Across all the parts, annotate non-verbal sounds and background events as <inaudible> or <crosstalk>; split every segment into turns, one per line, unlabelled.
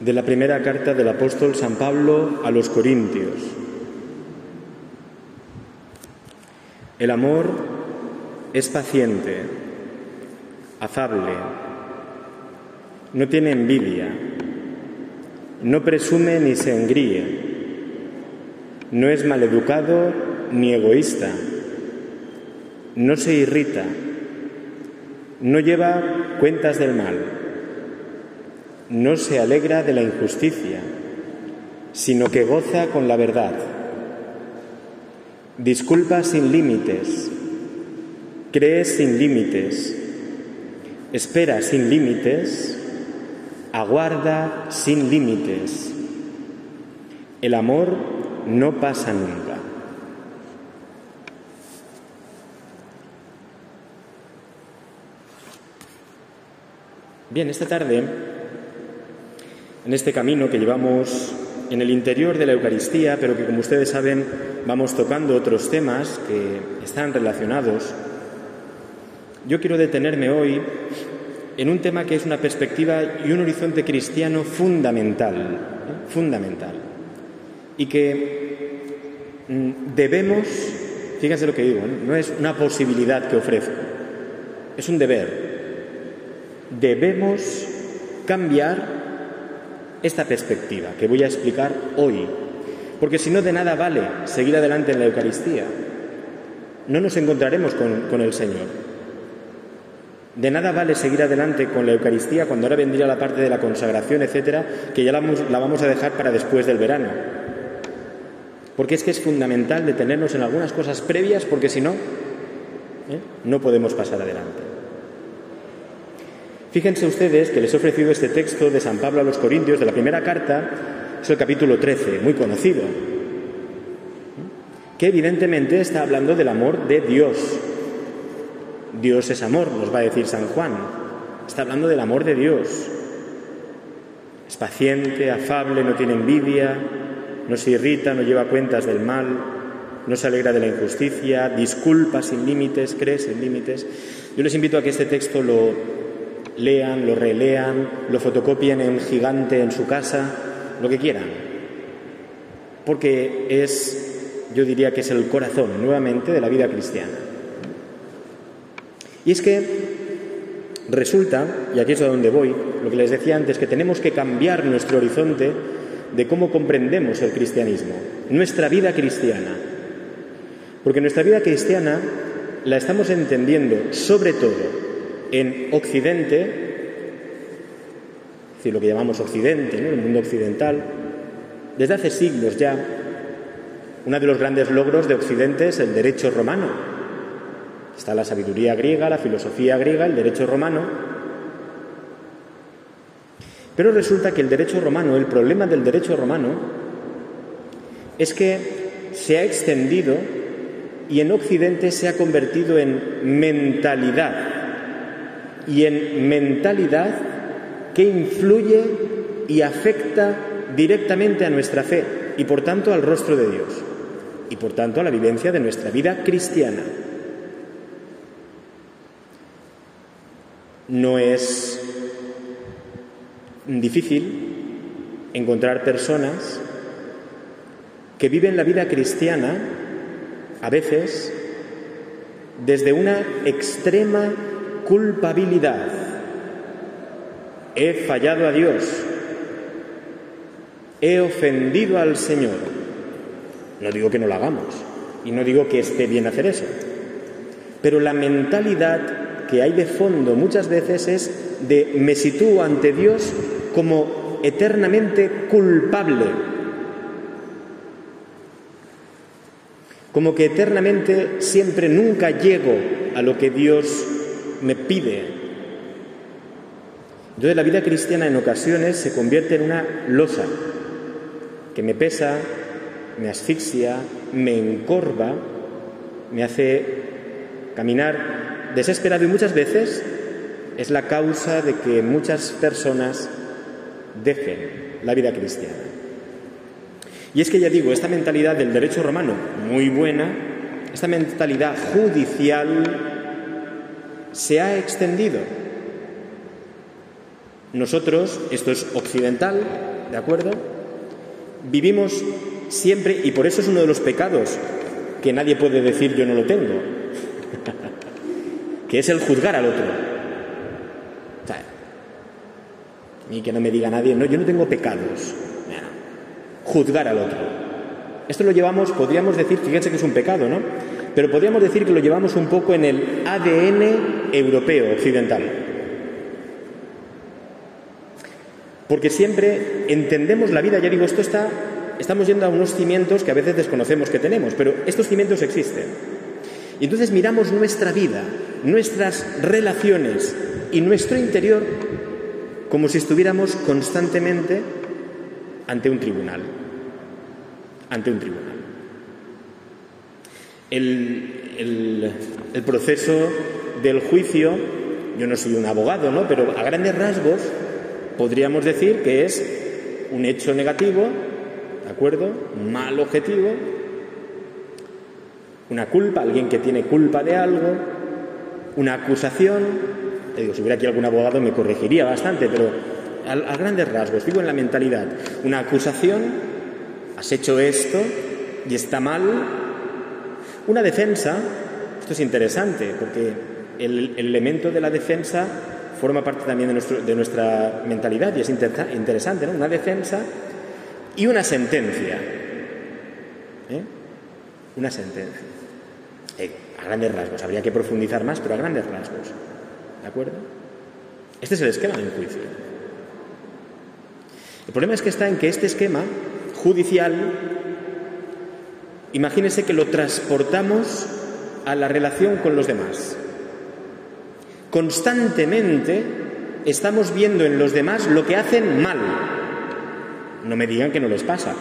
De la primera carta del apóstol San Pablo a los Corintios. El amor es paciente, afable, no tiene envidia, no presume ni se engríe, no es maleducado ni egoísta, no se irrita, no lleva cuentas del mal, no se alegra de la injusticia, sino que goza con la verdad. Disculpa sin límites, cree sin límites, espera sin límites, aguarda sin límites. El amor no pasa nunca. Bien, esta tarde, en este camino que llevamos en el interior de la Eucaristía, pero que como ustedes saben vamos tocando otros temas que están relacionados, yo quiero detenerme hoy en un tema que es una perspectiva y un horizonte cristiano fundamental, fundamental, y que mm, debemos, fíjense lo que digo, no es una posibilidad que ofrezco, es un deber, debemos cambiar esta perspectiva que voy a explicar hoy, porque si no de nada vale seguir adelante en la Eucaristía, no nos encontraremos con, el Señor. De nada vale seguir adelante con la Eucaristía cuando ahora vendría la parte de la consagración, etcétera, que ya la vamos a dejar para después del verano. Porque es que es fundamental detenernos en algunas cosas previas, porque si no, ¿eh? no podemos pasar adelante. Fíjense ustedes que les he ofrecido este texto de San Pablo a los Corintios de la primera carta, es el capítulo 13, muy conocido, que evidentemente está hablando del amor de Dios. Dios es amor, nos va a decir San Juan. Está hablando del amor de Dios. Es paciente, afable, no tiene envidia, no se irrita, no lleva cuentas del mal, no se alegra de la injusticia, disculpa sin límites, cree sin límites. Yo les invito a que este texto lo lean, lo relean, lo fotocopien en gigante en su casa, lo que quieran. Porque es, yo diría que es el corazón nuevamente de la vida cristiana. Y es que resulta, y aquí es a donde voy, lo que les decía antes, que tenemos que cambiar nuestro horizonte de cómo comprendemos el cristianismo, nuestra vida cristiana. Porque nuestra vida cristiana la estamos entendiendo sobre todo en Occidente, es decir, lo que llamamos Occidente, el mundo occidental, desde hace siglos ya, uno de los grandes logros de Occidente es el derecho romano. Está la sabiduría griega, la filosofía griega, el derecho romano. Pero resulta que el derecho romano, el problema del derecho romano, es que se ha extendido y en Occidente se ha convertido en mentalidad y en mentalidad que influye y afecta directamente a nuestra fe y por tanto al rostro de Dios y por tanto a la vivencia de nuestra vida cristiana. No es difícil encontrar personas que viven la vida cristiana a veces desde una extrema culpabilidad. He fallado a Dios. He ofendido al Señor. No digo que no lo hagamos y no digo que esté bien hacer eso. Pero la mentalidad que hay de fondo muchas veces es de me sitúo ante Dios como eternamente culpable. Como que eternamente siempre nunca llego a lo que Dios me pide. Entonces la vida cristiana en ocasiones se convierte en una losa que me pesa, me asfixia, me encorva, me hace caminar desesperado y muchas veces es la causa de que muchas personas dejen la vida cristiana. Y es que ya digo, esta mentalidad del derecho romano, muy buena, esta mentalidad judicial se ha extendido Nosotros, esto es occidental, ¿de acuerdo? Vivimos siempre, y por eso es uno de los pecados que nadie puede decir yo no lo tengo, <laughs> que es el juzgar al otro. O sea, y que no me diga nadie, no, yo no tengo pecados. Juzgar al otro. Esto lo llevamos, podríamos decir, fíjense que es un pecado, ¿no? Pero podríamos decir que lo llevamos un poco en el ADN europeo, occidental. Porque siempre entendemos la vida, ya digo, esto está, estamos yendo a unos cimientos que a veces desconocemos que tenemos, pero estos cimientos existen. Y entonces miramos nuestra vida, nuestras relaciones y nuestro interior como si estuviéramos constantemente ante un tribunal. Ante un tribunal. El, el proceso del juicio, yo no soy un abogado, ¿no? pero a grandes rasgos podríamos decir que es un hecho negativo, ¿de acuerdo? Mal objetivo, una culpa, alguien que tiene culpa de algo, una acusación. Te digo, si hubiera aquí algún abogado me corregiría bastante, pero a, grandes rasgos, digo en la mentalidad, una acusación, has hecho esto y está mal. Una defensa, esto es interesante, porque el elemento de la defensa forma parte también de, nuestra mentalidad y es interesante, ¿no? Una defensa y una sentencia. ¿eh? Una sentencia. Eh, a grandes rasgos, habría que profundizar más, pero a grandes rasgos. ¿De acuerdo? Este es el esquema de un juicio. El problema es que está en que este esquema judicial, imagínese que lo transportamos a la relación con los demás. Constantemente estamos viendo en los demás lo que hacen mal. No me digan que no les pasa.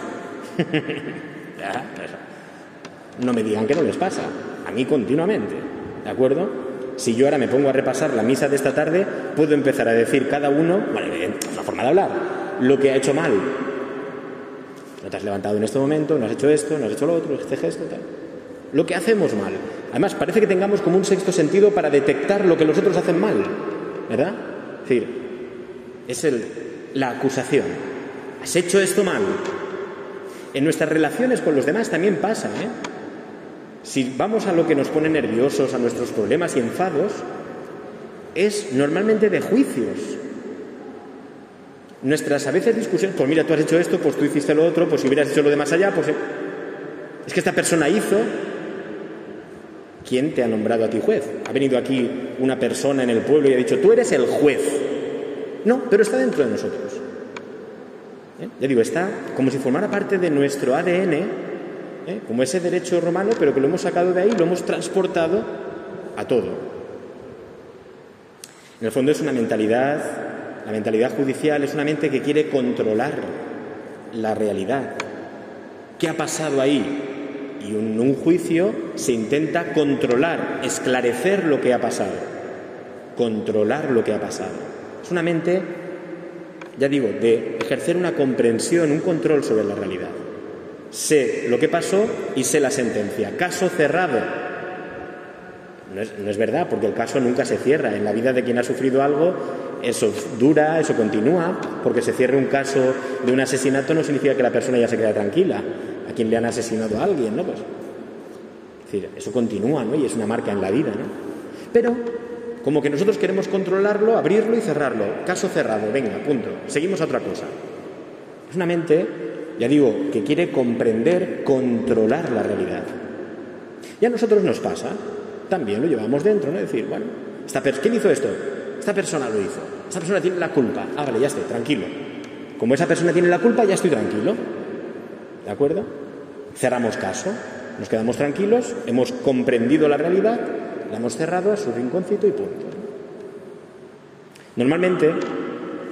<laughs> no me digan que no les pasa. A mí continuamente. ¿De acuerdo? Si yo ahora me pongo a repasar la misa de esta tarde, puedo empezar a decir cada uno, vale, es una forma de hablar, lo que ha hecho mal. No te has levantado en este momento, no has hecho esto, no has hecho lo otro, este gesto, tal. Lo que hacemos mal. Además, parece que tengamos como un sexto sentido para detectar lo que los otros hacen mal, ¿verdad? Es decir, es el, la acusación. Has hecho esto mal. En nuestras relaciones con los demás también pasa, ¿eh? Si vamos a lo que nos pone nerviosos, a nuestros problemas y enfados, es normalmente de juicios. Nuestras a veces discusiones, pues mira, tú has hecho esto, pues tú hiciste lo otro, pues si hubieras hecho lo de más allá, pues es que esta persona hizo, ¿Quién te ha nombrado a ti juez? Ha venido aquí una persona en el pueblo y ha dicho, tú eres el juez. No, pero está dentro de nosotros. ¿Eh? Ya digo, está como si formara parte de nuestro ADN, ¿eh? como ese derecho romano, pero que lo hemos sacado de ahí lo hemos transportado a todo. En el fondo es una mentalidad, la mentalidad judicial es una mente que quiere controlar la realidad. ¿Qué ha pasado ahí? y en un juicio se intenta controlar, esclarecer lo que ha pasado, controlar lo que ha pasado. Es una mente, ya digo, de ejercer una comprensión, un control sobre la realidad. Sé lo que pasó y sé la sentencia. Caso cerrado. No es, no es verdad, porque el caso nunca se cierra. En la vida de quien ha sufrido algo, eso dura, eso continúa, porque se cierre un caso de un asesinato no significa que la persona ya se quede tranquila a quien le han asesinado a alguien, ¿no? Pues, es decir, eso continúa, ¿no? Y es una marca en la vida, ¿no? Pero, como que nosotros queremos controlarlo, abrirlo y cerrarlo. Caso cerrado, venga, punto. Seguimos a otra cosa. Es una mente, ya digo, que quiere comprender, controlar la realidad. Y a nosotros nos pasa, también lo llevamos dentro, ¿no? Es decir, bueno, esta ¿quién hizo esto? Esta persona lo hizo. Esta persona tiene la culpa. Ah, vale, ya estoy, tranquilo. Como esa persona tiene la culpa, ya estoy tranquilo. ¿De acuerdo? Cerramos caso, nos quedamos tranquilos, hemos comprendido la realidad, la hemos cerrado a su rinconcito y punto. Normalmente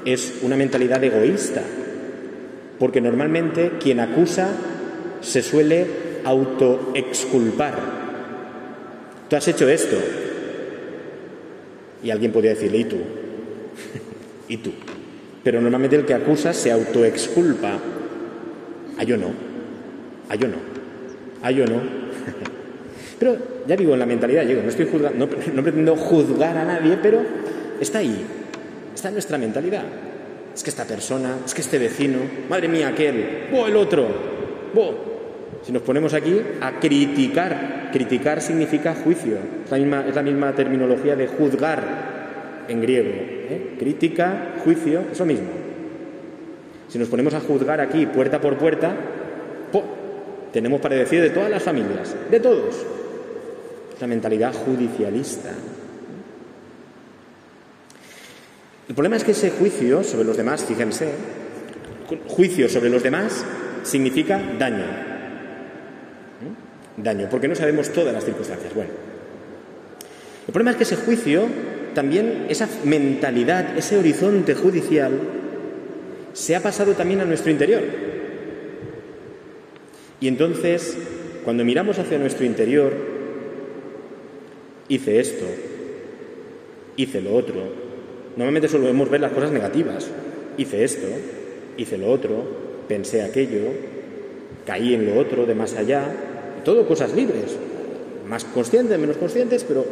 es una mentalidad egoísta, porque normalmente quien acusa se suele autoexculpar. Tú has hecho esto. Y alguien podría decirle, ¿y tú? <laughs> ¿Y tú? Pero normalmente el que acusa se autoexculpa Ah, yo no. Ah, yo no. Ah, yo no. <laughs> pero ya digo, en la mentalidad, no, estoy juzgando, no, no pretendo juzgar a nadie, pero está ahí. Está en nuestra mentalidad. es que esta persona, es que este vecino, madre mía, aquel, ¡oh, el otro! ¡oh! Si nos ponemos aquí a criticar, criticar significa juicio, es la misma, es terminología de juzgar en griego. ¿eh? Crítica, juicio, eso mismo. Si nos ponemos a juzgar aquí puerta por puerta, tenemos para decir de todas las familias, de todos. La mentalidad judicialista. El problema es que ese juicio sobre los demás, fíjense, juicio sobre los demás significa daño. Daño, porque no sabemos todas las circunstancias. Bueno, el problema es que ese juicio, también esa mentalidad, ese horizonte judicial, se ha pasado también a nuestro interior. Y entonces, cuando miramos hacia nuestro interior, hice esto, hice lo otro, Normalmente solemos ver las cosas negativas. Hice esto, hice lo otro, pensé aquello, caí en lo otro de más allá. Todo cosas libres, más conscientes, menos conscientes, pero...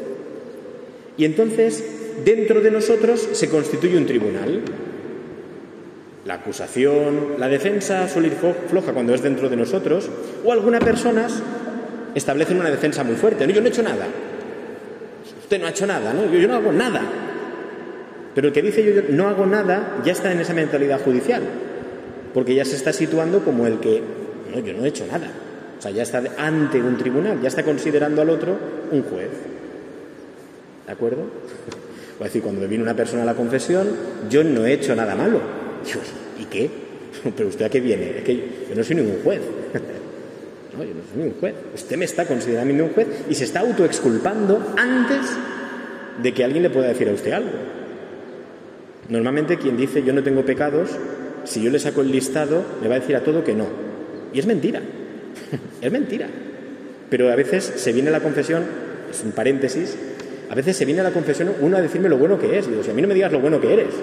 Y entonces, dentro de nosotros se constituye un tribunal. La acusación, la defensa suele ir floja cuando es dentro de nosotros, o algunas personas establecen una defensa muy fuerte. No, yo no he hecho nada. Usted no ha hecho nada, ¿no? yo no hago nada. Pero el que dice yo no hago nada ya está en esa mentalidad judicial, porque ya se está situando como el que, no, yo no he hecho nada. O sea, ya está ante un tribunal, ya está considerando al otro un juez. ¿De acuerdo? O decir, cuando viene una persona a la confesión, yo no he hecho nada malo. ¿y qué? <laughs> Pero usted a qué viene? Es que yo no soy ningún juez. <laughs> No, yo no soy ningún juez. Usted me está considerando un juez y se está autoexculpando antes de que alguien le pueda decir a usted algo. Normalmente quien dice yo no tengo pecados, si yo le saco el listado, me va a decir a todo que no. Y es mentira. <laughs> es mentira. Pero a veces se viene la confesión, es un paréntesis, a veces se viene a la confesión uno a decirme lo bueno que es. Digo, si a mí no me digas lo bueno que eres.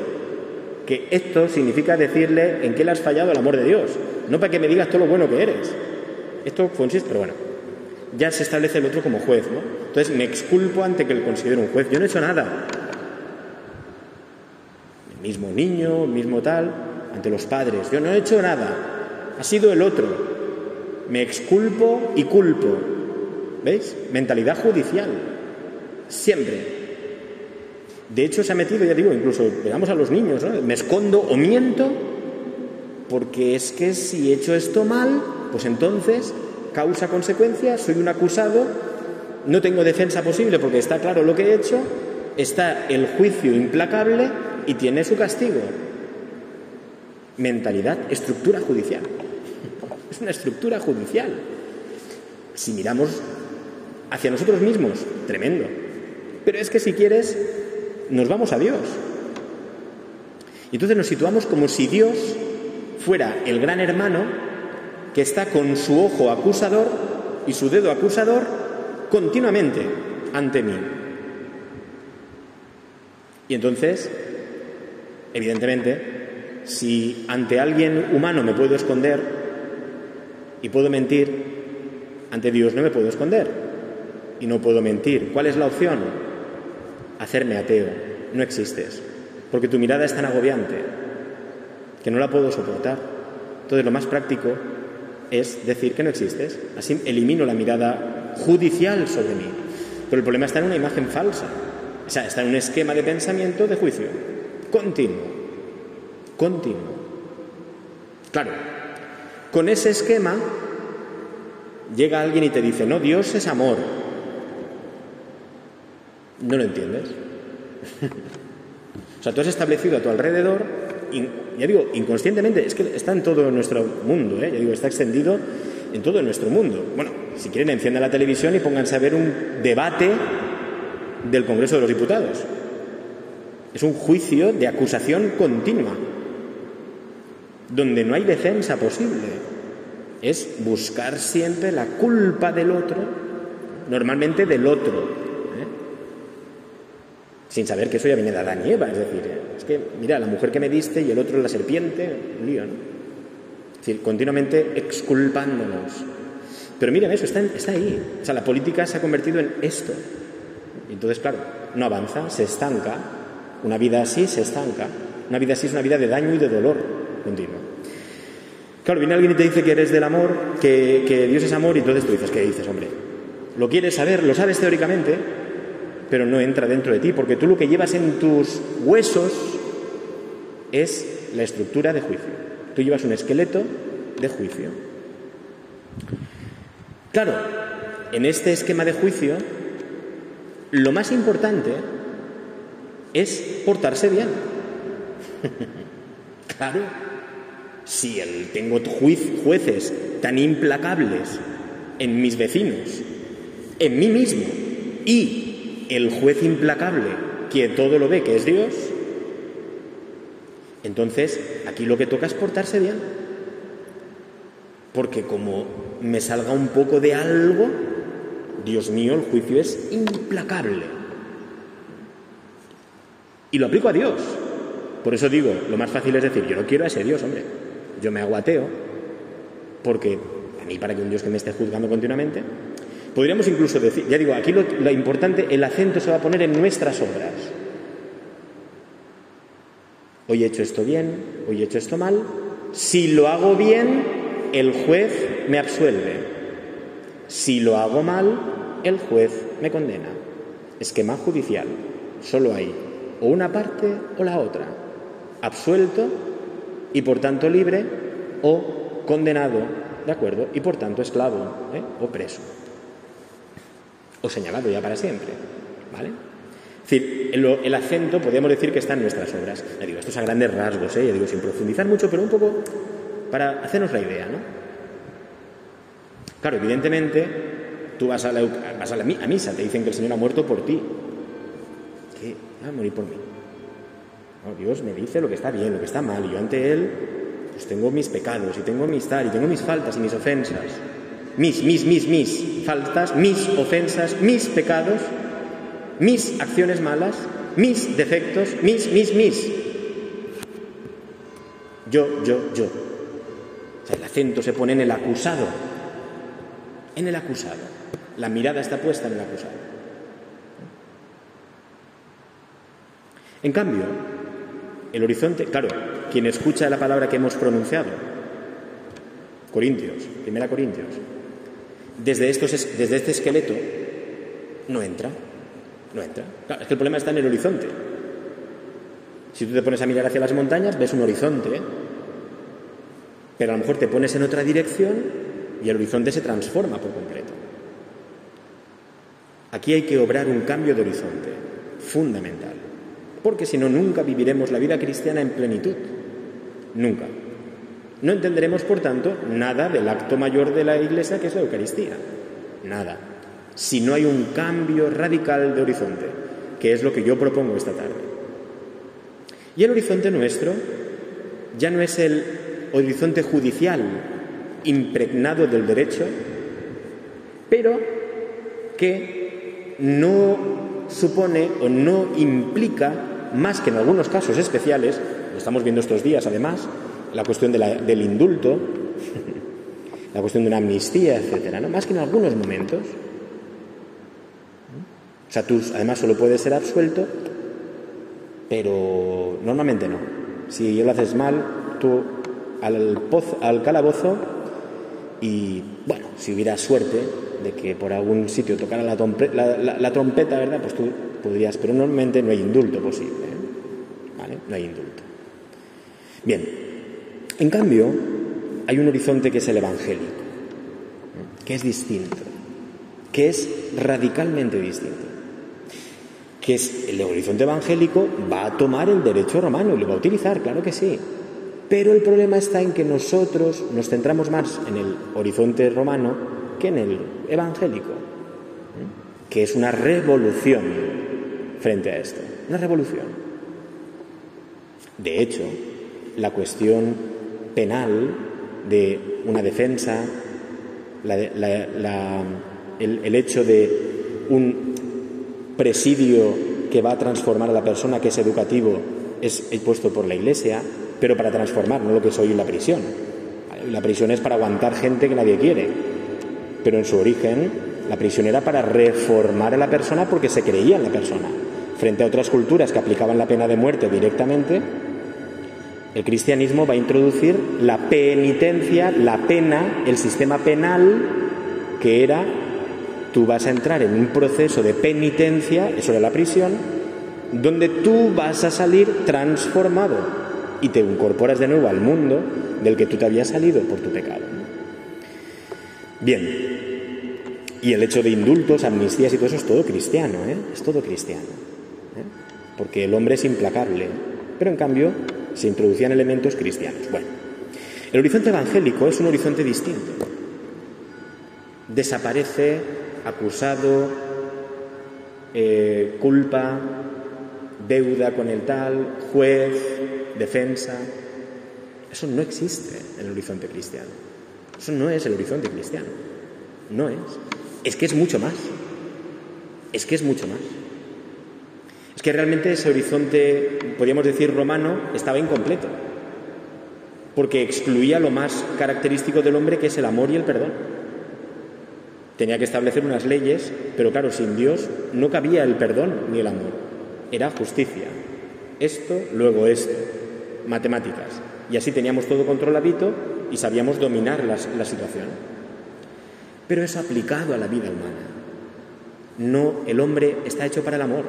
Que esto significa decirle en qué le has fallado al amor de Dios, no para que me digas todo lo bueno que eres. Esto consiste, pero bueno, ya se establece el otro como juez, ¿no? Entonces me exculpo ante que le considero un juez. Yo no he hecho nada mismo niño, mismo tal, ante los padres. Yo no he hecho nada, ha sido el otro. Me exculpo y culpo. ¿Veis? Mentalidad judicial. Siempre. De hecho, se ha metido, ya digo, incluso veamos a los niños, ¿no? Me escondo o miento porque es que si he hecho esto mal, pues entonces, causa-consecuencia, soy un acusado, no tengo defensa posible porque está claro lo que he hecho, está el juicio implacable y tiene su castigo. Mentalidad, estructura judicial. Es una estructura judicial. Si miramos hacia nosotros mismos, tremendo. Pero es que si quieres, nos vamos a Dios. Y entonces nos situamos como si Dios fuera el gran hermano que está con su ojo acusador y su dedo acusador continuamente ante mí. Y entonces Evidentemente, si ante alguien humano me puedo esconder y puedo mentir, ante Dios no me puedo esconder y no puedo mentir. ¿Cuál es la opción? Hacerme ateo. No existes, porque tu mirada es tan agobiante que no la puedo soportar. Entonces lo más práctico es decir que no existes. Así elimino la mirada judicial sobre mí. Pero el problema está en una imagen falsa. O sea, está en un esquema de pensamiento de juicio continuo, continuo. Claro, con ese esquema llega alguien y te dice, no, Dios es amor. No lo entiendes. <laughs> o sea, tú has establecido a tu alrededor, ya digo, inconscientemente, es que está en todo nuestro mundo, ¿eh? ya digo, está extendido en todo nuestro mundo. Bueno, si quieren, enciendan la televisión y pónganse a ver un debate del Congreso de los Diputados. Es un juicio de acusación continua, donde no hay defensa posible. Es buscar siempre la culpa del otro, normalmente del otro, ¿eh? sin saber que eso ya viene de Adán y Eva. Es decir, es que, mira, la mujer que me diste y el otro la serpiente, un lío. Es decir, continuamente exculpándonos. Pero miren eso, está, está ahí. O sea, la política se ha convertido en esto. Entonces, claro, no avanza, se estanca, una vida así se estanca. Una vida así es una vida de daño y de dolor continuo. Claro, viene alguien y te dice que eres del amor, que, que Dios es amor, y entonces tú dices, ¿qué dices, hombre? Lo quieres saber, lo sabes teóricamente, pero no entra dentro de ti, porque tú lo que llevas en tus huesos es la estructura de juicio. Tú llevas un esqueleto de juicio. Claro, en este esquema de juicio, lo más importante es portarse bien. <laughs> claro, si el, tengo jueces tan implacables en mis vecinos, en mí mismo, y el juez implacable que todo lo ve, que es Dios, entonces aquí lo que toca es portarse bien. Porque como me salga un poco de algo, Dios mío, el juicio es implacable. Y lo aplico a Dios. Por eso digo, lo más fácil es decir, yo no quiero a ese Dios, hombre. Yo me aguateo, porque a mí para que un Dios que me esté juzgando continuamente, podríamos incluso decir, ya digo, aquí lo, lo importante, el acento se va a poner en nuestras obras. Hoy he hecho esto bien, hoy he hecho esto mal. Si lo hago bien, el juez me absuelve. Si lo hago mal, el juez me condena. Esquema judicial. Solo hay o una parte o la otra. Absuelto y por tanto libre o condenado, ¿de acuerdo? Y por tanto esclavo ¿eh? o preso. O señalado ya para siempre. ¿Vale? Es decir, el, acento podríamos decir que está en nuestras obras. Ya digo, esto es a grandes rasgos, ¿eh? ya digo, sin profundizar mucho, pero un poco para hacernos la idea, ¿no? Claro, evidentemente, tú vas a la, vas a la misa, te dicen que el Señor ha muerto por ti. ¿Qué? Va a morir por mí. Dios me dice lo que está bien, lo que está mal, y yo ante Él pues tengo mis pecados, y tengo mis tal, y tengo mis faltas y mis ofensas. Mis, mis, mis, mis faltas, mis ofensas, mis pecados, mis acciones malas, mis defectos, mis, mis, mis. Yo, yo, yo. O sea, el acento se pone en el acusado, en el acusado. La mirada está puesta en el acusado. En cambio, el horizonte, claro, quien escucha la palabra que hemos pronunciado, Corintios, primera Corintios, desde, estos, desde este esqueleto no entra, no entra. Claro, es que el problema está en el horizonte. Si tú te pones a mirar hacia las montañas, ves un horizonte, pero a lo mejor te pones en otra dirección y el horizonte se transforma por completo. Aquí hay que obrar un cambio de horizonte, fundamental, porque si no, nunca viviremos la vida cristiana en plenitud. Nunca. No entenderemos, por tanto, nada del acto mayor de la Iglesia, que es la Eucaristía. Nada. Si no hay un cambio radical de horizonte, que es lo que yo propongo esta tarde. Y el horizonte nuestro ya no es el horizonte judicial impregnado del derecho, pero que no supone o no implica, más que en algunos casos especiales, lo estamos viendo estos días además, la cuestión del indulto, <laughs> la cuestión de una amnistía, etcétera, ¿no? más que en algunos momentos. O sea, tú además solo puedes ser absuelto, pero normalmente no. Si lo haces mal, tú al, al calabozo y bueno, si hubiera suerte de que por algún sitio tocara la, trompeta, ¿verdad? Pues tú podrías, pero normalmente no hay indulto posible. ¿eh? ¿Vale? No hay indulto. Bien, en cambio, hay un horizonte que es el evangélico, ¿eh? que es distinto, que es radicalmente distinto. Que es el horizonte evangélico va a tomar el derecho romano y lo va a utilizar, claro que sí, pero el problema está en que nosotros nos centramos más en el horizonte romano en el evangélico, ¿eh? que es una revolución frente a esto, una revolución. De hecho, la cuestión penal de una defensa, el, hecho de un presidio que va a transformar a la persona, que es educativo, es puesto por la Iglesia, pero para transformar, no lo que soy la prisión. La prisión es para aguantar gente que nadie quiere, pero en su origen la prisión era para reformar a la persona porque se creía en la persona. Frente a otras culturas que aplicaban la pena de muerte directamente, El cristianismo va a introducir la penitencia, la pena, el sistema penal que era tú vas a entrar en un proceso de penitencia, eso era la prisión, donde tú vas a salir transformado y te incorporas de nuevo al mundo del que tú te habías salido por tu pecado. Bien, y el hecho de indultos, amnistías y todo eso es todo cristiano, ¿eh? es todo cristiano, ¿eh? porque el hombre es implacable, pero en cambio se introducían elementos cristianos. Bueno, el horizonte evangélico es un horizonte distinto. Desaparece acusado, eh, culpa, deuda con el tal, juez, defensa. Eso no existe en el horizonte cristiano. Eso no es el horizonte cristiano. No es. Es que es mucho más. Es que es mucho más. Es que realmente ese horizonte, podríamos decir romano, estaba incompleto. Porque excluía lo más característico del hombre, que es el amor y el perdón. Tenía que establecer unas leyes, pero claro, sin Dios no cabía el perdón ni el amor. Era justicia. Esto, luego esto. Matemáticas. Y así teníamos todo controladito y sabíamos dominar la, la situación. Pero eso aplicado a la vida humana. No, el hombre está hecho para el amor.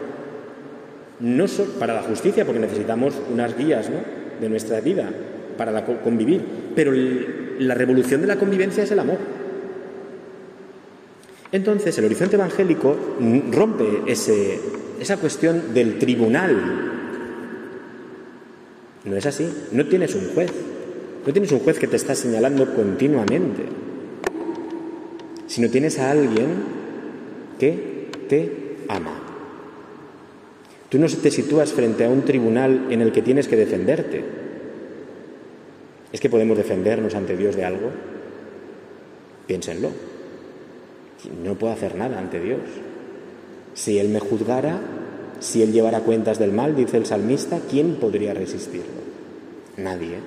No para la justicia, porque necesitamos unas guías ¿no? de nuestra vida para la, convivir. Pero la revolución de la convivencia es el amor. Entonces, el horizonte evangélico rompe esa cuestión del tribunal. No es así. No tienes un juez. No tienes un juez que te está señalando continuamente. Sino tienes a alguien que te ama. Tú no te sitúas frente a un tribunal en el que tienes que defenderte. ¿Es que podemos defendernos ante Dios de algo? Piénsenlo. No puedo hacer nada ante Dios. Si Él me juzgara, si Él llevara cuentas del mal, dice el salmista, ¿quién podría resistirlo? Nadie.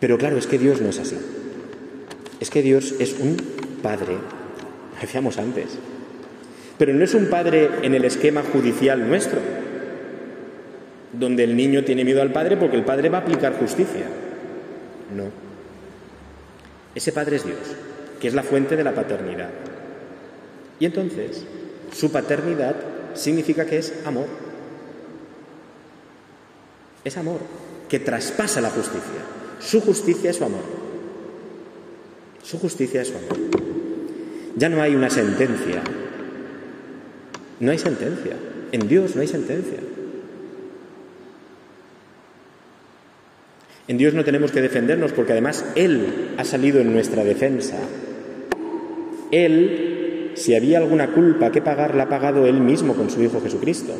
Pero claro, es que Dios no es así. Es que Dios es un Padre, lo decíamos antes. Pero no es un Padre en el esquema judicial nuestro, donde el niño tiene miedo al Padre porque el Padre va a aplicar justicia. No. Ese Padre es Dios que es la fuente de la paternidad. Y entonces, su paternidad significa que es amor. Es amor, que traspasa la justicia. Su justicia es su amor. Su justicia es su amor. Ya no hay una sentencia. No hay sentencia. En Dios no hay sentencia. En Dios no tenemos que defendernos porque además Él ha salido en nuestra defensa. Él, si había alguna culpa que pagar, la ha pagado Él mismo con su Hijo Jesucristo.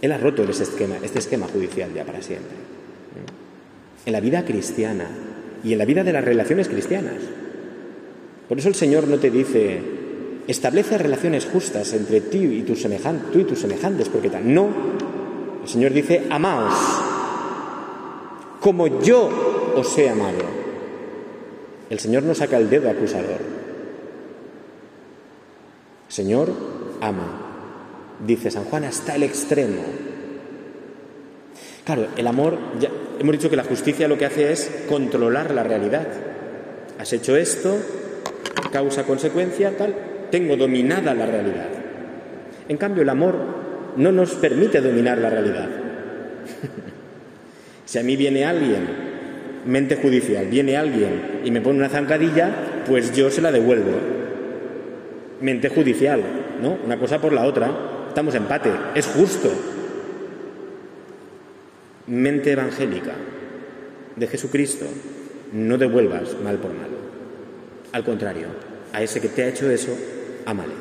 Él ha roto este esquema, este esquema judicial ya para siempre. En la vida cristiana y en la vida de las relaciones cristianas. Por eso el Señor no te dice, establece relaciones justas entre ti y tus semejantes, tú y tus semejantes, porque tal. No. El Señor dice, amaos, como yo os he amado. El Señor no saca el dedo acusador. Señor, ama. Dice San Juan hasta el extremo. Claro, el amor, ya hemos dicho que la justicia lo que hace es controlar la realidad. Has hecho esto, causa, consecuencia, tal, tengo dominada la realidad. En cambio, el amor no nos permite dominar la realidad. <laughs> si a mí viene alguien, mente judicial, viene alguien y me pone una zancadilla, pues yo se la devuelvo mente judicial, ¿no? Una cosa por la otra. Estamos empate, es justo. Mente evangélica de Jesucristo, no devuelvas mal por mal. Al contrario, a ese que te ha hecho eso, amale.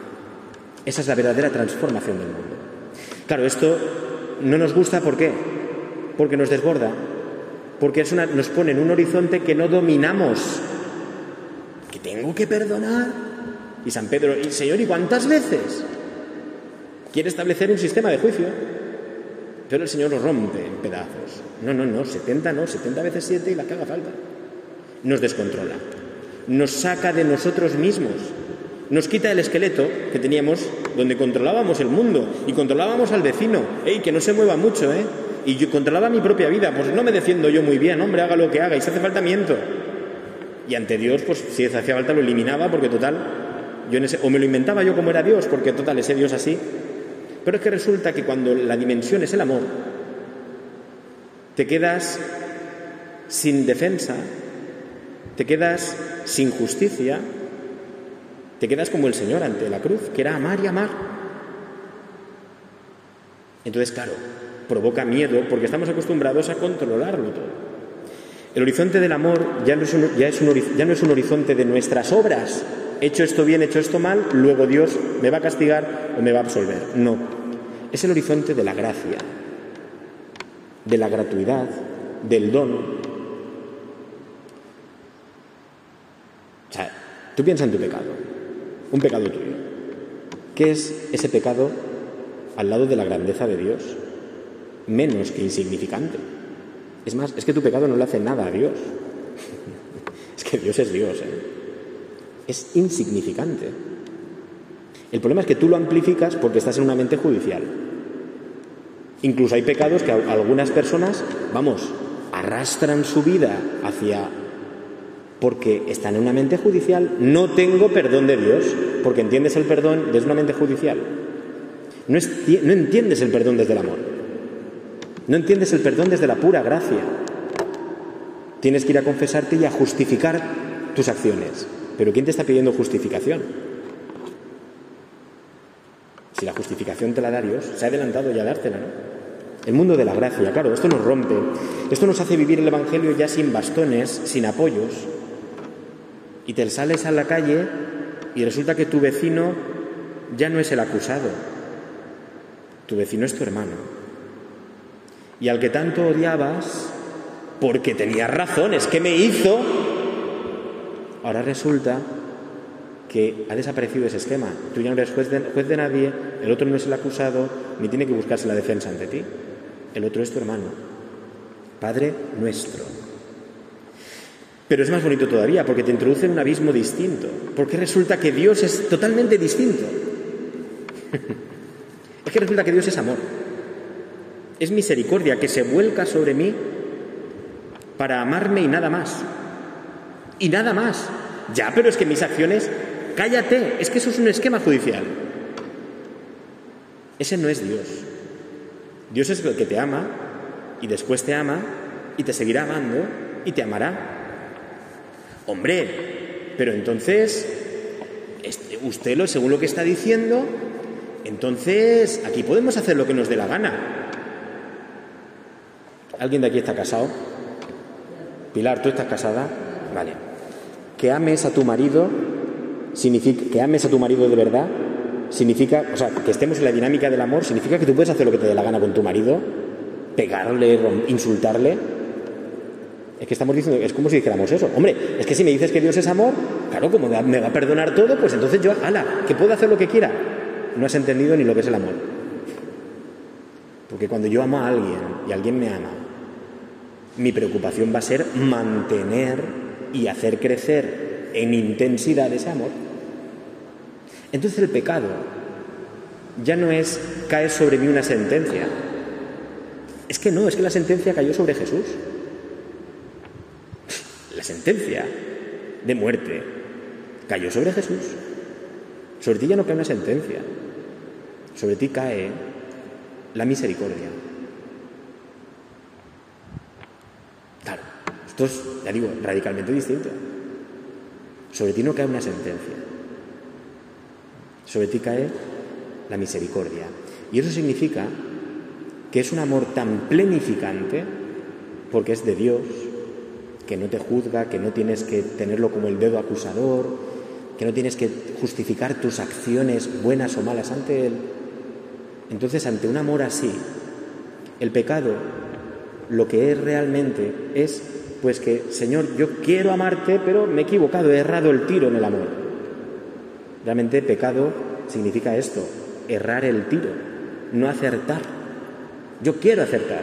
Esa es la verdadera transformación del mundo. Claro, esto no nos gusta, ¿por qué? Porque nos desborda, porque es una, nos pone en un horizonte que no dominamos. Que tengo que perdonar, y San Pedro, y Señor, ¿y cuántas veces? Quiere establecer un sistema de juicio, pero el Señor lo rompe en pedazos. No, no, no, 70 no, 70 veces 7 y la que haga falta. Nos descontrola, nos saca de nosotros mismos, nos quita el esqueleto que teníamos donde controlábamos el mundo y controlábamos al vecino, ¡ey, que no se mueva mucho, eh! Y yo controlaba mi propia vida, pues no me defiendo yo muy bien, hombre, haga lo que haga, y si hace falta miento. Y ante Dios, pues si hacía falta lo eliminaba, porque total, yo o me lo inventaba yo como era Dios, porque total, ese Dios así. Pero es que resulta que cuando la dimensión es el amor, te quedas sin defensa, te quedas sin justicia, te quedas como el Señor ante la cruz, que era amar y amar. Entonces, claro, provoca miedo porque estamos acostumbrados a controlarlo todo. El horizonte del amor ya no, es un, horizonte de nuestras obras. He hecho esto bien, he hecho esto mal, luego Dios me va a castigar o me va a absolver. No. Es el horizonte de la gracia, de la gratuidad, del don. O sea, tú piensas en tu pecado, un pecado tuyo. ¿Qué es ese pecado al lado de la grandeza de Dios? Menos que insignificante. Es más, es que tu pecado no le hace nada a Dios. <laughs> es que Dios es Dios. ¿eh? Es insignificante. El problema es que tú lo amplificas porque estás en una mente judicial. Incluso hay pecados que algunas personas, vamos, arrastran su vida hacia porque están en una mente judicial. No tengo perdón de Dios, porque entiendes el perdón desde una mente judicial. No, no entiendes el perdón desde el amor. No entiendes el perdón desde la pura gracia. Tienes que ir a confesarte y a justificar tus acciones. Pero ¿quién te está pidiendo justificación? Si la justificación te la da Dios, se ha adelantado ya a dártela, ¿no? El mundo de la gracia, claro, esto nos rompe. Esto nos hace vivir el Evangelio ya sin bastones, sin apoyos. Y te sales a la calle y resulta que tu vecino ya no es el acusado. Tu vecino es tu hermano y al que tanto odiabas porque tenías razones, ¿qué me hizo? Ahora resulta que ha desaparecido ese esquema. Tú ya no eres juez de, nadie, el otro no es el acusado, ni tiene que buscarse la defensa ante ti. El otro es tu hermano, Padre nuestro. Pero es más bonito todavía porque te introduce en un abismo distinto, porque resulta que Dios es totalmente distinto. <laughs> es que resulta que Dios es amor. Es misericordia que se vuelca sobre mí para amarme y nada más. Y nada más. Ya, pero es que mis acciones, cállate, es que eso es un esquema judicial. Ese no es Dios. Dios es el que te ama y después te ama y te seguirá amando y te amará. Hombre, pero entonces, usted, lo, según lo que está diciendo, entonces aquí podemos hacer lo que nos dé la gana. ¿Alguien de aquí está casado? Pilar, ¿tú estás casada? Vale. Que ames a tu marido significa que ames a tu marido de verdad significa, o sea, que estemos en la dinámica del amor significa que tú puedes hacer lo que te dé la gana con tu marido, pegarle, insultarle. Es que estamos diciendo, es como si dijéramos eso. Hombre, es que si me dices que Dios es amor, claro, como me va a perdonar todo, pues entonces yo, ala, que puedo hacer lo que quiera. No has entendido ni lo que es el amor. Porque cuando yo amo a alguien y alguien me ama, mi preocupación va a ser mantener y hacer crecer en intensidad ese amor. Entonces el pecado ya no es cae sobre mí una sentencia. Es que no, es que la sentencia cayó sobre Jesús. La sentencia de muerte cayó sobre Jesús. Sobre ti ya no cae una sentencia. Sobre ti cae la misericordia. Esto es, ya digo, radicalmente distinto. Sobre ti no cae una sentencia. Sobre ti cae la misericordia. Y eso significa que es un amor tan plenificante, porque es de Dios, que no te juzga, que no tienes que tenerlo como el dedo acusador, que no tienes que justificar tus acciones buenas o malas ante Él. Entonces, ante un amor así, el pecado lo que es realmente es pues que, Señor, yo quiero amarte, pero me he equivocado, he errado el tiro en el amor. Realmente pecado significa esto, errar el tiro, no acertar. Yo quiero acertar,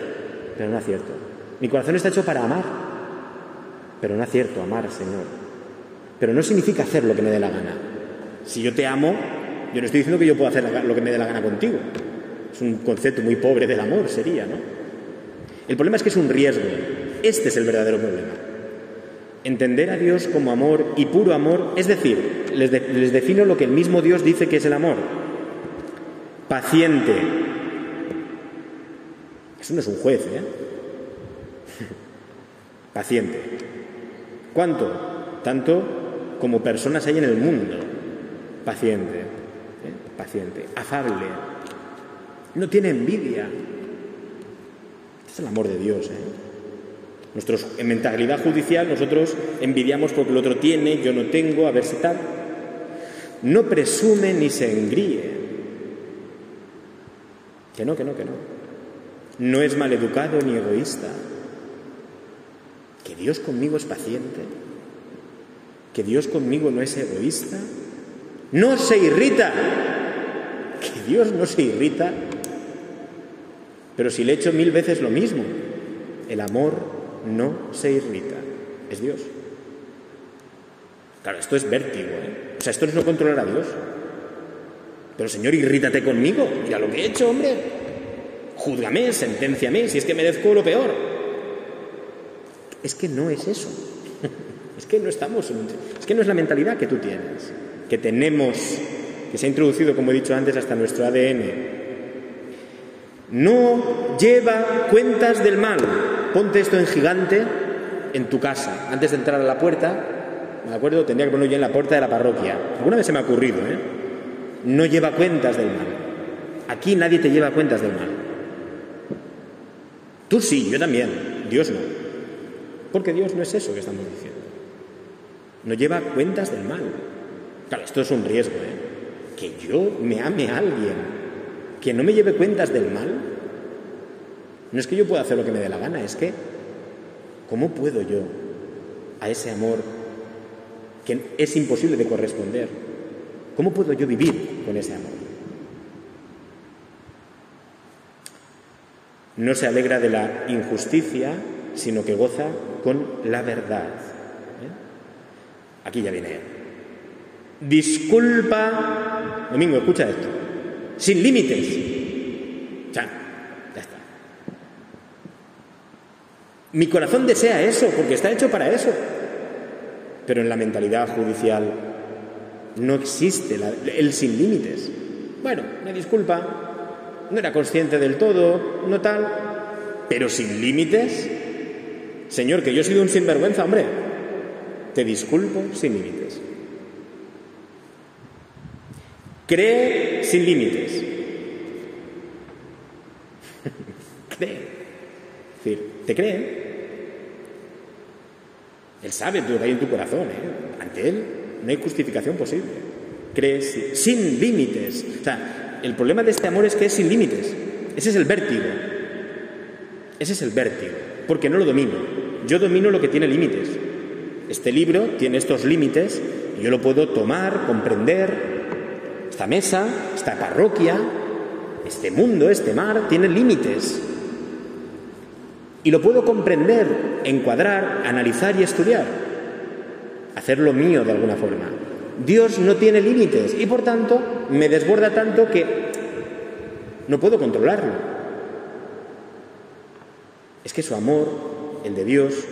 pero no acierto. Mi corazón está hecho para amar, pero no acierto amar, Señor. Pero no significa hacer lo que me dé la gana. Si yo te amo, yo no estoy diciendo que yo puedo hacer lo que me dé la gana contigo. Es un concepto muy pobre del amor, sería, ¿no? El problema es que es un riesgo. Este es el verdadero problema. Entender a Dios como amor y puro amor, es decir, les, les defino lo que el mismo Dios dice que es el amor. Paciente. Eso no es un juez, ¿eh? <laughs> Paciente. ¿Cuánto? Tanto como personas hay en el mundo. Paciente. ¿eh? Paciente. Afable. No tiene envidia. Este es el amor de Dios. ¿eh? Nosotros, en mentalidad judicial, nosotros envidiamos porque el otro tiene, yo no tengo, a ver si tal. No presume ni se engríe. Que no, que no, que no. No es maleducado ni egoísta. Que Dios conmigo es paciente. Que Dios conmigo no es egoísta. No se irrita. Que Dios no se irrita. Pero si le echo mil veces lo mismo, el amor no se irrita. Es Dios. Claro, esto es vértigo. ¿eh? O sea, esto es no controlar a Dios. Pero Señor, irrítate conmigo. Mira lo que he hecho, hombre. Júzgame, senténciame, si es que merezco lo peor. Es que no es eso. <laughs> Es que no estamos. Es que no es la mentalidad que tú tienes, que tenemos, que se ha introducido, como he dicho antes, hasta nuestro ADN. No lleva cuentas del mal. Ponte esto en gigante en tu casa. Antes de entrar a la puerta, me acuerdo, tendría que ponerlo yo en la puerta de la parroquia. Alguna vez se me ha ocurrido, ¿eh? No lleva cuentas del mal. Aquí nadie te lleva cuentas del mal. Tú sí, yo también. Dios no. Porque Dios no es eso que estamos diciendo. No lleva cuentas del mal. Claro, esto es un riesgo, ¿eh? Que yo me ame a alguien que no me lleve cuentas del mal. No es que yo pueda hacer lo que me dé la gana, es que, ¿cómo puedo yo a ese amor que es imposible de corresponder? ¿Cómo puedo yo vivir con ese amor? No se alegra de la injusticia, sino que goza con la verdad. ¿Eh? Aquí ya viene. Disculpa. Domingo, escucha esto. Sin límites. Ya, ya está. Mi corazón desea eso, porque está hecho para eso. Pero en la mentalidad judicial no existe el sin límites. Bueno, me disculpa, no era consciente del todo, no tal, pero sin límites. Señor, que yo he sido un sinvergüenza, hombre. Te disculpo sin límites. Cree sin límites. <laughs> cree. Es decir, te cree. Él sabe lo que hay en tu corazón. ¿eh? Ante Él no hay justificación posible. Cree sin límites. O sea, el problema de este amor es que es sin límites. Ese es el vértigo. Ese es el vértigo. Porque no lo domino. Yo domino lo que tiene límites. Este libro tiene estos límites y yo lo puedo tomar, comprender, esta mesa, esta parroquia, este mundo, este mar, tiene límites. Y lo puedo comprender, encuadrar, analizar y estudiar. Hacerlo mío de alguna forma. Dios no tiene límites y por tanto me desborda tanto que no puedo controlarlo. Es que su amor, el de Dios,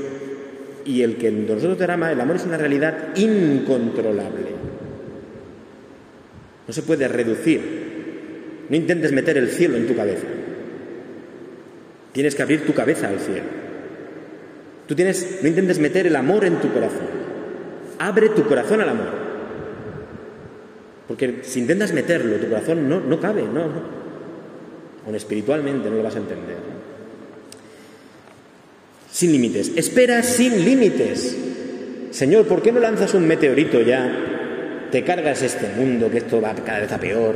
y el que nosotros derrama, el amor es una realidad incontrolable. No se puede reducir. No intentes meter el cielo en tu cabeza. Tienes que abrir tu cabeza al cielo. Tú tienes, no intentes meter el amor en tu corazón. Abre tu corazón al amor. Porque si intentas meterlo, tu corazón no, no cabe, no, no. Aun espiritualmente no lo vas a entender. Sin límites. Espera sin límites. Señor, ¿por qué no lanzas un meteorito ya te cargas este mundo, que esto va cada vez a peor,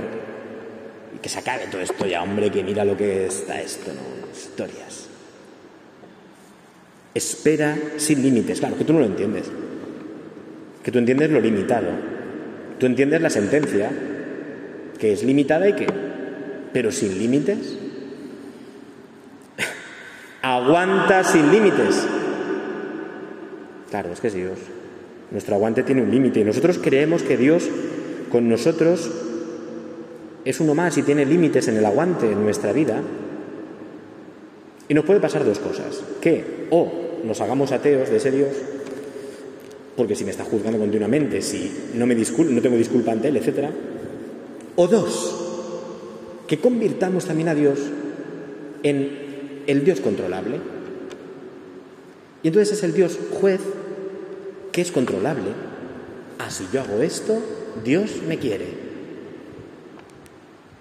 que se acabe todo esto ya, hombre, que mira lo que está esto, ¿no? Historias. Espera sin límites. Claro, que tú no lo entiendes. Que tú entiendes lo limitado. Tú entiendes la sentencia, que es limitada y que, pero sin límites. <laughs> Aguanta sin límites. Claro, es que es Dios. Nuestro aguante tiene un límite y nosotros creemos que Dios con nosotros es uno más y tiene límites en el aguante en nuestra vida. Y nos puede pasar dos cosas. Que o nos hagamos ateos de ese Dios, porque si me está juzgando continuamente, si no, me no tengo disculpa ante Él, etc. O dos, que convirtamos también a Dios en el Dios controlable. Y entonces es el Dios juez que es controlable. Ah, si yo hago esto, Dios me quiere.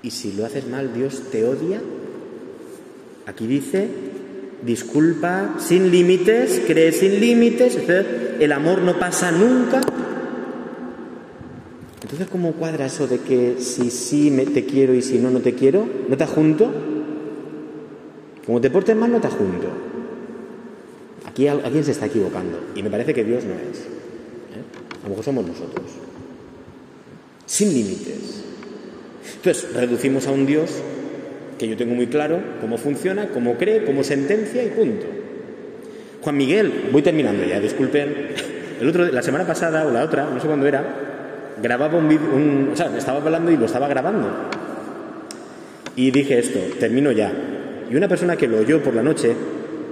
Y si lo haces mal, Dios te odia. Aquí dice, disculpa sin límites, cree sin límites, el amor no pasa nunca. Entonces, ¿cómo cuadra eso de que si sí te quiero y si no, no te quiero? ¿No te junto? Como te portes mal, no te junto. Aquí alguien se está equivocando y me parece que Dios no es. ¿eh? A lo mejor somos nosotros. Sin límites. Entonces, reducimos a un Dios que yo tengo muy claro cómo funciona, cómo cree, cómo sentencia y punto. Juan Miguel, voy terminando ya, disculpen. El otro, la semana pasada o la otra, no sé cuándo era, grababa un, un o sea, estaba hablando y lo estaba grabando. Y dije esto, termino ya. Y una persona que lo oyó por la noche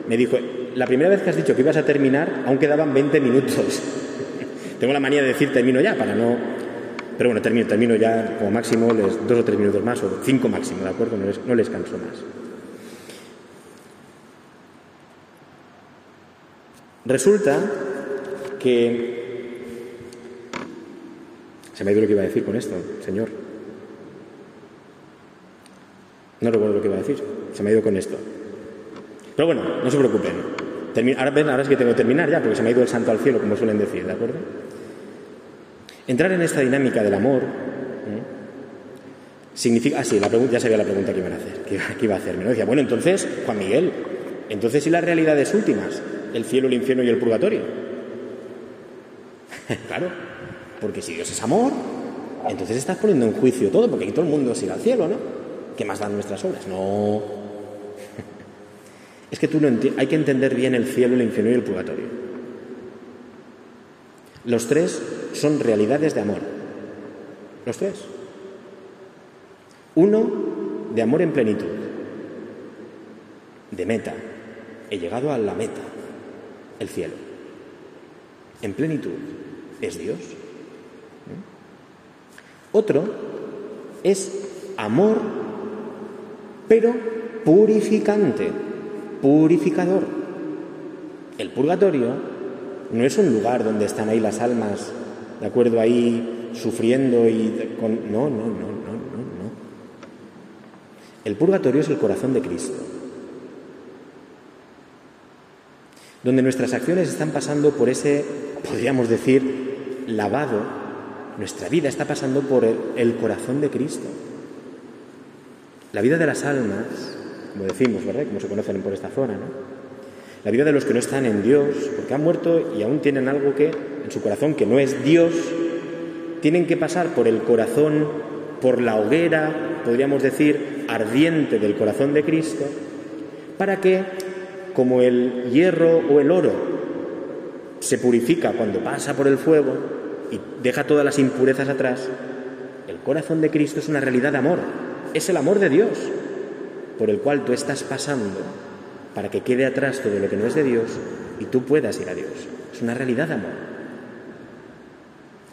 me dijo, la primera vez que has dicho que ibas a terminar, aún quedaban 20 minutos. <laughs> Tengo la manía de decir termino ya para no... Pero bueno, termino, termino ya como máximo dos o tres minutos más, o cinco máximo, ¿de acuerdo? No les, no les canso más. Resulta que... Se me ha ido lo que iba a decir con esto, señor. No recuerdo lo que iba a decir. Se me ha ido con esto. Pero bueno, no se preocupen. ahora, ven, ahora es que tengo que terminar ya, porque se me ha ido el santo al cielo, como suelen decir, ¿de acuerdo? Entrar en esta dinámica del amor significa. Ah, sí, la pregunta, ya sabía la pregunta que iban a hacer, que, iba a hacerme. ¿no? Decía, bueno, entonces, Juan Miguel, entonces, ¿y las realidades últimas? El cielo, el infierno y el purgatorio. <laughs> claro, porque si Dios es amor, entonces estás poniendo en juicio todo, porque aquí todo el mundo sigue al cielo, ¿no? ¿Qué más dan nuestras obras? No. <laughs> es que tú no hay que entender bien el cielo, el infierno y el purgatorio. Los tres son realidades de amor. Los tres. Uno, de amor en plenitud, de meta. He llegado a la meta, el cielo. En plenitud es Dios. Otro es amor, pero purificante, purificador. El purgatorio no es un lugar donde están ahí las almas ¿de acuerdo? Ahí sufriendo y con... No, no, no, no, no, no. El purgatorio es el corazón de Cristo, donde nuestras acciones están pasando por ese, podríamos decir, lavado, nuestra vida está pasando por el, corazón de Cristo. La vida de las almas, como decimos, ¿verdad? Como se conocen por esta zona, ¿no? La vida de los que no están en Dios, porque han muerto y aún tienen algo que en su corazón que no es Dios, tienen que pasar por el corazón, por la hoguera, podríamos decir, ardiente del corazón de Cristo, para que, como el hierro o el oro se purifica cuando pasa por el fuego y deja todas las impurezas atrás, el corazón de Cristo es una realidad de amor, es el amor de Dios, por el cual tú estás pasando para que quede atrás todo lo que no es de Dios y tú puedas ir a Dios. Es una realidad de amor.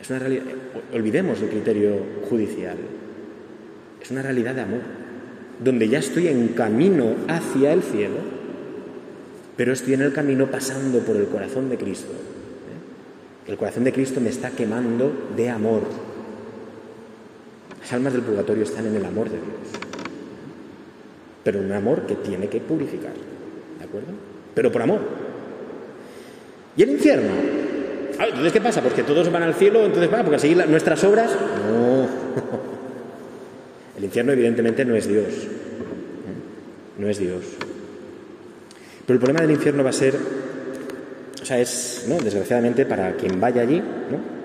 Es una realidad. Olvidemos el criterio judicial. Es una realidad de amor, donde ya estoy en camino hacia el cielo, pero estoy en el camino pasando por el corazón de Cristo. ¿eh? El corazón de Cristo me está quemando de amor. Las almas del purgatorio están en el amor de Dios, pero un amor que tiene que purificar. ¿De acuerdo? Pero por amor. ¿Y el infierno? Ah, entonces, ¿qué pasa? Porque todos van al cielo, entonces, va, porque a seguir nuestras obras. No. El infierno, evidentemente, no es Dios. No es Dios. Pero el problema del infierno va a ser, o sea, es, ¿no? desgraciadamente, para quien vaya allí, ¿no?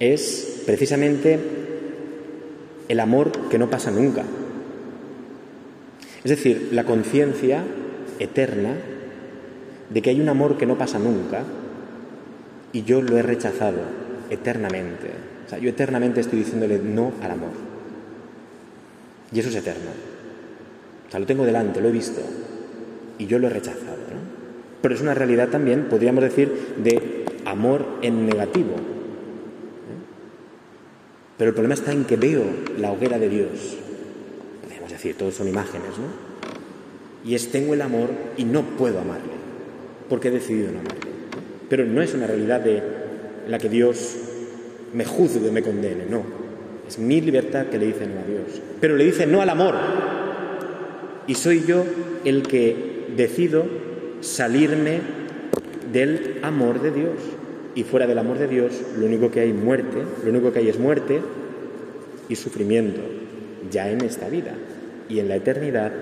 es precisamente el amor que no pasa nunca. Es decir, la conciencia eterna de que hay un amor que no pasa nunca y yo lo he rechazado eternamente. O sea, yo eternamente estoy diciéndole no al amor. Y eso es eterno. O sea, lo tengo delante, lo he visto. y yo lo he rechazado. Pero es una realidad también, podríamos decir, de amor en negativo. Pero el problema está en que veo la hoguera de Dios. Podríamos decir, todos son imágenes, ¿no? Y es tengo el amor y no puedo amarle, porque he decidido no amarle. Pero no es una realidad de la que Dios me juzgue, me condene, no. Es mi libertad que le dice no a Dios. Pero le dice no al amor. Y soy yo el que decido salirme del amor de Dios. Y fuera del amor de Dios, lo único que hay muerte, lo único que hay es muerte y sufrimiento, ya en esta vida y en la eternidad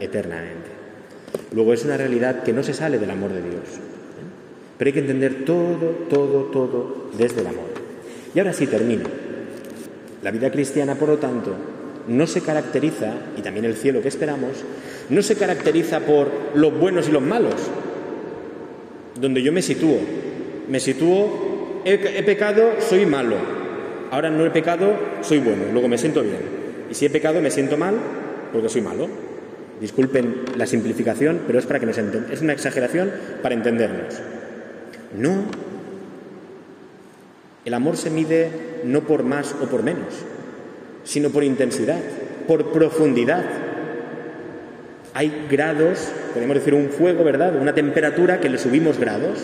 eternamente. Luego es una realidad que no se sale del amor de Dios. ¿eh? Pero hay que entender todo, todo, todo desde el amor. Y ahora sí termino. La vida cristiana, por lo tanto, no se caracteriza, y también el cielo que esperamos, no se caracteriza por los buenos y los malos, donde yo me sitúo. Me sitúo, he, he pecado, soy malo. Ahora no he pecado, soy bueno, luego me siento bien. Y si he pecado, me siento mal porque soy malo. Disculpen la simplificación, pero es para que nos Es una exageración para entendernos. No. El amor se mide no por más o por menos, sino por intensidad, por profundidad. Hay grados, podemos decir un fuego, ¿verdad? Una temperatura que le subimos grados.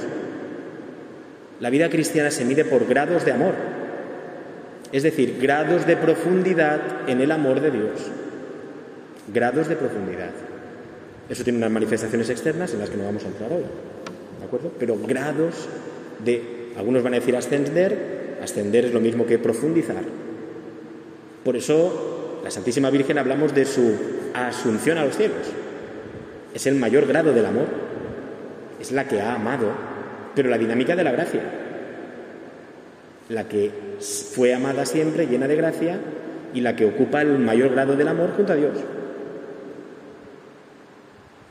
La vida cristiana se mide por grados de amor, es decir, grados de profundidad en el amor de Dios grados de profundidad. Eso tiene unas manifestaciones externas en las que no vamos a entrar hoy, ¿de acuerdo? Pero grados de, algunos van a decir ascender, ascender es lo mismo que profundizar. Por eso, la Santísima Virgen hablamos de su asunción a los cielos. Es el mayor grado del amor, es la que ha amado, pero la dinámica de la gracia, la que fue amada siempre, llena de gracia, y la que ocupa el mayor grado del amor junto a Dios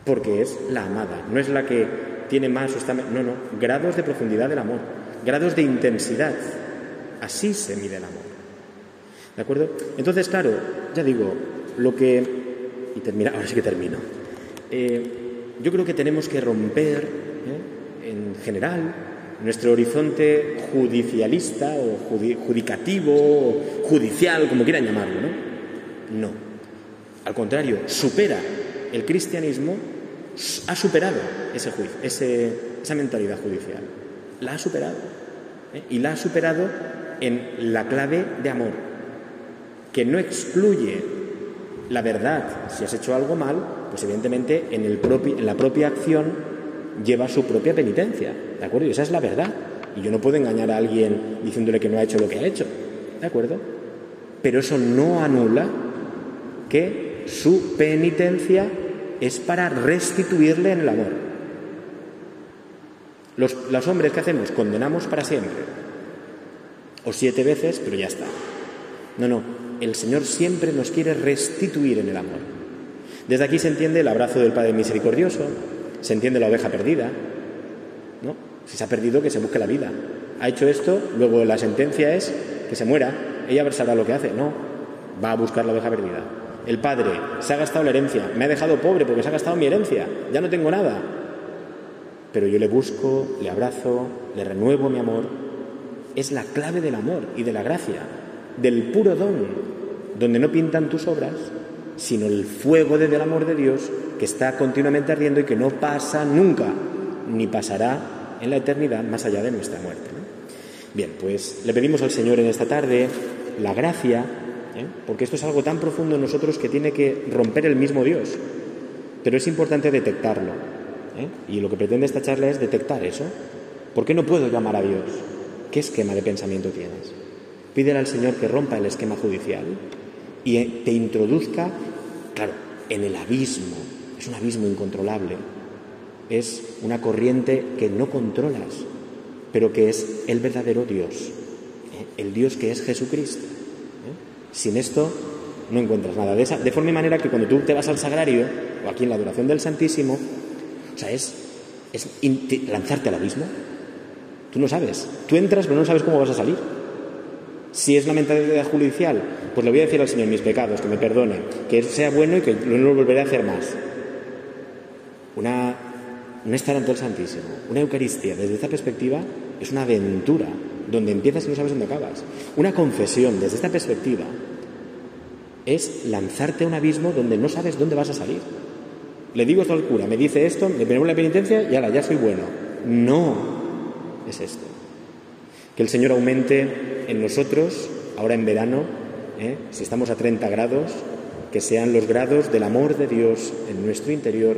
porque es la amada, no es la que tiene más o está... No, no, grados de profundidad del amor, grados de intensidad. Así se mide el amor. ¿De acuerdo? Entonces, claro, ya digo, lo que... Y termina, ahora sí que termino. Eh, yo creo que tenemos que romper, ¿eh? en general, nuestro horizonte judicialista o judicativo o judicial, como quieran llamarlo, ¿no? No. Al contrario, supera el cristianismo ha superado ese juicio, esa mentalidad judicial. La ha superado. ¿eh? Y la ha superado en la clave de amor, que no excluye la verdad. Si has hecho algo mal, pues evidentemente en, en la propia acción lleva su propia penitencia. ¿De acuerdo? Y esa es la verdad. Y yo no puedo engañar a alguien diciéndole que no ha hecho lo que ha hecho. ¿De acuerdo? Pero eso no anula que su penitencia es para restituirle en el amor. Los, hombres que hacemos condenamos para siempre, o siete veces, pero ya está. No, no, el Señor siempre nos quiere restituir en el amor. Desde aquí se entiende el abrazo del Padre Misericordioso, se entiende la oveja perdida, ¿no? Si se ha perdido, que se busque la vida. Ha hecho esto, luego la sentencia es que se muera, ella sabrá lo que hace. No, va a buscar la oveja perdida. El padre se ha gastado la herencia, me ha dejado pobre porque se ha gastado mi herencia, ya no tengo nada. Pero yo le busco, le abrazo, le renuevo mi amor. Es la clave del amor y de la gracia, del puro don, donde no pintan tus obras, sino el fuego del amor de Dios que está continuamente ardiendo y que no pasa nunca, ni pasará en la eternidad más allá de nuestra muerte. Bien, pues le pedimos al Señor en esta tarde la gracia ¿eh? porque esto es algo tan profundo en nosotros que tiene que romper el mismo Dios. Pero es importante detectarlo. ¿eh? Y lo que pretende esta charla es detectar eso. ¿Por qué no puedo llamar a Dios? ¿Qué esquema de pensamiento tienes? Pídele al Señor que rompa el esquema judicial y eh, te introduzca, claro, en el abismo. Es un abismo incontrolable. Es una corriente que no controlas, pero que es el verdadero Dios. El Dios que es Jesucristo. Sin esto no encuentras nada. De, esa, de forma y manera que cuando tú te vas al sagrario, o aquí en la adoración del Santísimo, o sea, es, es lanzarte al abismo. Tú no sabes. Tú entras, pero no sabes cómo vas a salir. Si es la mentalidad judicial, pues le voy a decir al Señor mis pecados, que me perdone, que sea bueno y que no lo volveré a hacer más. una, un estar ante el Santísimo, una Eucaristía, desde esta perspectiva, es una aventura donde empiezas y no sabes dónde acabas. Una confesión, desde esta perspectiva, es lanzarte a un abismo donde no sabes dónde vas a salir. Le digo esto al cura, me dice esto, me ponemos la penitencia y ahora ya soy bueno. No es esto. Que el Señor aumente en nosotros, ahora en verano, ¿eh? si estamos a 30 grados, que sean los grados del amor de Dios en nuestro interior,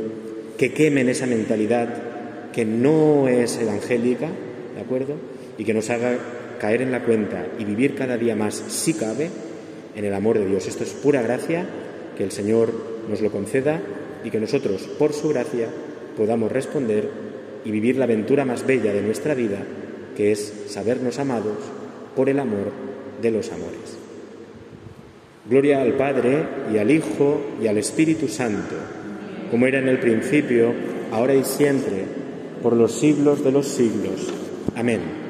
que quemen esa mentalidad que no es evangélica, ¿de acuerdo? Y que nos haga caer en la cuenta y vivir cada día más, si cabe, en el amor de Dios. Esto es pura gracia, que el Señor nos lo conceda y que nosotros, por su gracia, podamos responder y vivir la aventura más bella de nuestra vida, que es sabernos amados por el amor de los amores. Gloria al Padre y al Hijo y al Espíritu Santo, como era en el principio, ahora y siempre, por los siglos de los siglos. Amén.